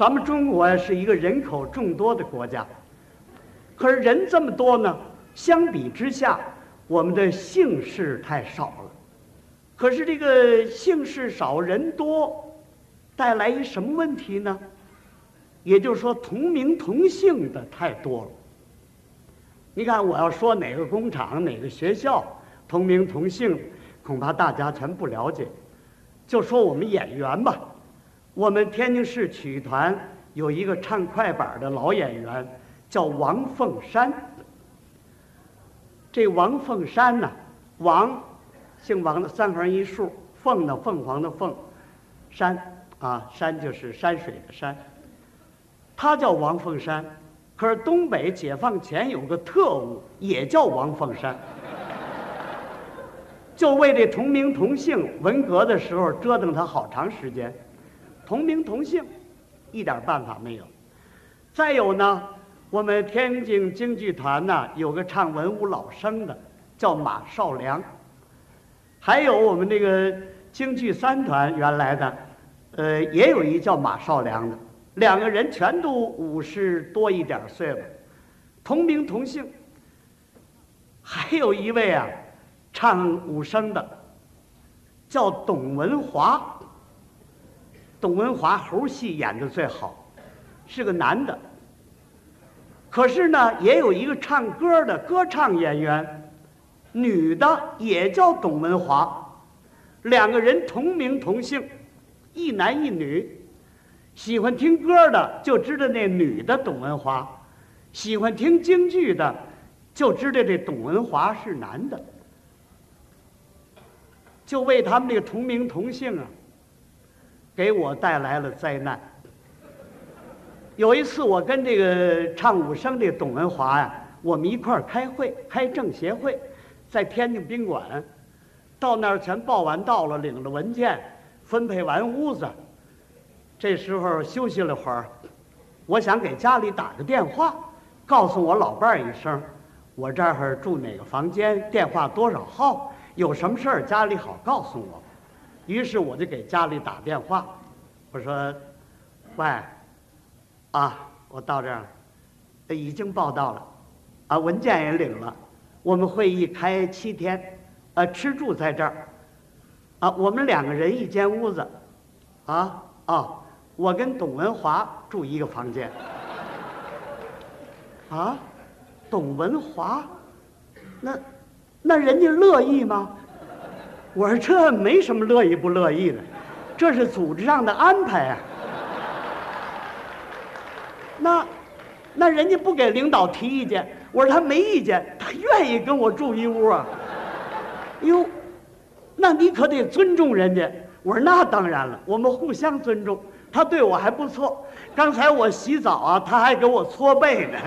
咱们中国呀是一个人口众多的国家，可是人这么多呢，相比之下，我们的姓氏太少了。可是这个姓氏少人多，带来一什么问题呢？也就是说，同名同姓的太多了。你看，我要说哪个工厂、哪个学校同名同姓，恐怕大家全不了解。就说我们演员吧，我们天津市曲艺团有一个唱快板的老演员，叫王凤山。这王凤山呢，王。姓王的三横一竖，凤呢凤凰的凤，山啊山就是山水的山。他叫王凤山，可是东北解放前有个特务也叫王凤山，就为这同名同姓，文革的时候折腾他好长时间。同名同姓，一点办法没有。再有呢，我们天津京剧团呢有个唱文武老生的，叫马少良。还有我们那个京剧三团原来的，呃，也有一叫马少良的，两个人全都五十多一点岁了，同名同姓。还有一位啊，唱武生的，叫董文华。董文华猴戏演的最好，是个男的。可是呢，也有一个唱歌的歌唱演员。女的也叫董文华，两个人同名同姓，一男一女。喜欢听歌的就知道那女的董文华，喜欢听京剧的就知道这董文华是男的。就为他们这个同名同姓啊，给我带来了灾难。有一次我跟这个唱武生这董文华呀，我们一块儿开会，开政协会。在天津宾馆，到那儿全报完到了，领了文件，分配完屋子。这时候休息了会儿，我想给家里打个电话，告诉我老伴儿一声，我这儿住哪个房间，电话多少号，有什么事儿家里好告诉我。于是我就给家里打电话，我说：“喂，啊，我到这儿，已经报到了，啊，文件也领了。”我们会议开七天，呃，吃住在这儿，啊，我们两个人一间屋子，啊啊，我跟董文华住一个房间，啊，董文华，那那人家乐意吗？我说这没什么乐意不乐意的，这是组织上的安排啊。那那人家不给领导提意见。我说他没意见，他愿意跟我住一屋啊。哟，那你可得尊重人家。我说那当然了，我们互相尊重。他对我还不错，刚才我洗澡啊，他还给我搓背呢。